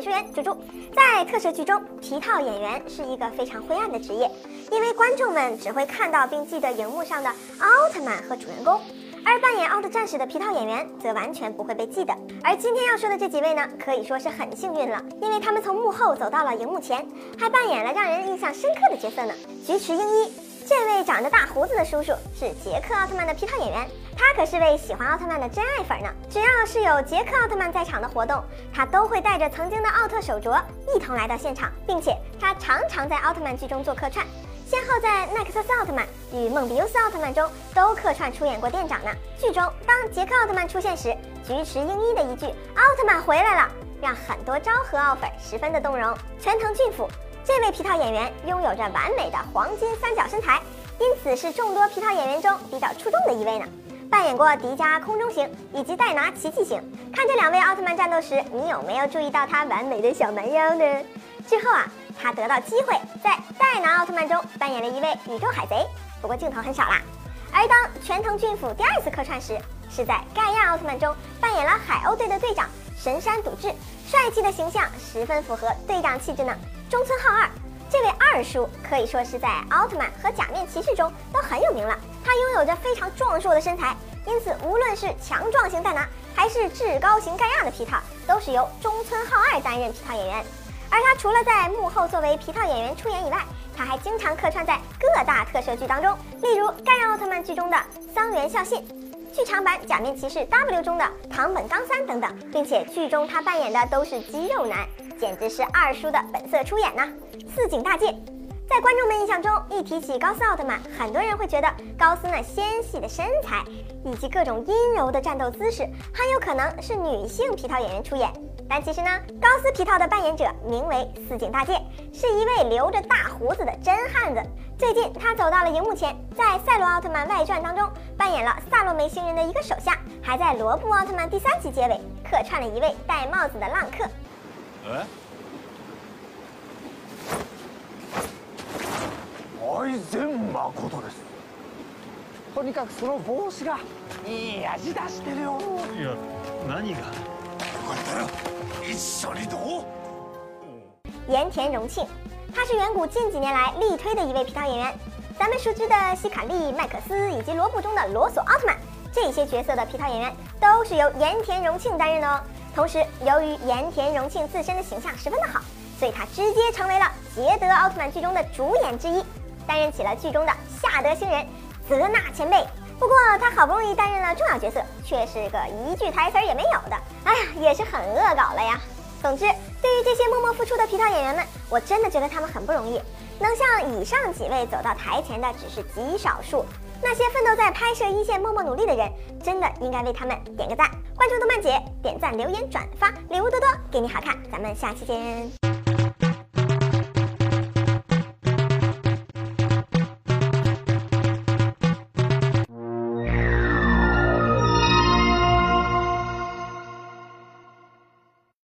解说员猪猪。在特摄剧中，皮套演员是一个非常灰暗的职业，因为观众们只会看到并记得荧幕上的奥特曼和主人公，而扮演奥特战士的皮套演员则完全不会被记得。而今天要说的这几位呢，可以说是很幸运了，因为他们从幕后走到了荧幕前，还扮演了让人印象深刻的角色呢。菊池英一，这位长着大胡子的叔叔是杰克奥特曼的皮套演员。他可是位喜欢奥特曼的真爱粉呢。只要是有杰克奥特曼在场的活动，他都会带着曾经的奥特手镯一同来到现场，并且他常常在奥特曼剧中做客串，先后在奈克斯奥特曼与梦比优斯奥特曼中都客串出演过店长呢。剧中当杰克奥特曼出现时，菊池英一的一句“奥特曼回来了”，让很多昭和奥粉十分的动容。全藤俊辅这位皮套演员拥有着完美的黄金三角身材，因此是众多皮套演员中比较出众的一位呢。扮演过迪迦空中型以及戴拿奇迹型。看这两位奥特曼战斗时，你有没有注意到他完美的小蛮腰呢？之后啊，他得到机会在戴拿奥特曼中扮演了一位宇宙海贼，不过镜头很少啦。而当全藤俊辅第二次客串时，是在盖亚奥特曼中扮演了海鸥队的队长神山笃志，帅气的形象十分符合队长气质呢。中村浩二这位二叔可以说是在奥特曼和假面骑士中都很有名了。他拥有着非常壮硕的身材，因此无论是强壮型戴拿还是至高型盖亚的皮套，都是由中村浩二担任皮套演员。而他除了在幕后作为皮套演员出演以外，他还经常客串在各大特摄剧当中，例如盖亚奥特曼剧中的桑原孝信，剧场版假面骑士 W 中的堂本刚三等等，并且剧中他扮演的都是肌肉男，简直是二叔的本色出演呢。四井大介。在观众们印象中，一提起高斯奥特曼，很多人会觉得高斯那纤细的身材以及各种阴柔的战斗姿势，很有可能是女性皮套演员出演。但其实呢，高斯皮套的扮演者名为四井大介，是一位留着大胡子的真汉子。最近他走到了荧幕前，在《赛罗奥特曼外传》当中扮演了萨洛梅星人的一个手下，还在《罗布奥特曼》第三集结尾客串了一位戴帽子的浪客。大善誠ですとにかくその帽子がいい味出してるよいや何がよかったら一緒にどう盐田荣庆，他是远古近几年来力推的一位皮套演员。咱们熟知的希卡利、麦克斯以及罗布中的罗索奥特曼这些角色的皮套演员，都是由盐田荣庆担任的哦。 同时，由于盐田荣庆自身的形象十分的好，所以他直接成为了捷德奥特曼剧中的主演之一。担任起了剧中的夏德星人泽纳前辈，不过他好不容易担任了重要角色，却是个一句台词也没有的，哎呀，也是很恶搞了呀。总之，对于这些默默付出的皮套演员们，我真的觉得他们很不容易，能像以上几位走到台前的只是极少数，那些奋斗在拍摄一线默默努力的人，真的应该为他们点个赞。关注动漫姐，点赞、留言、转发，礼物多多，给你好看。咱们下期见。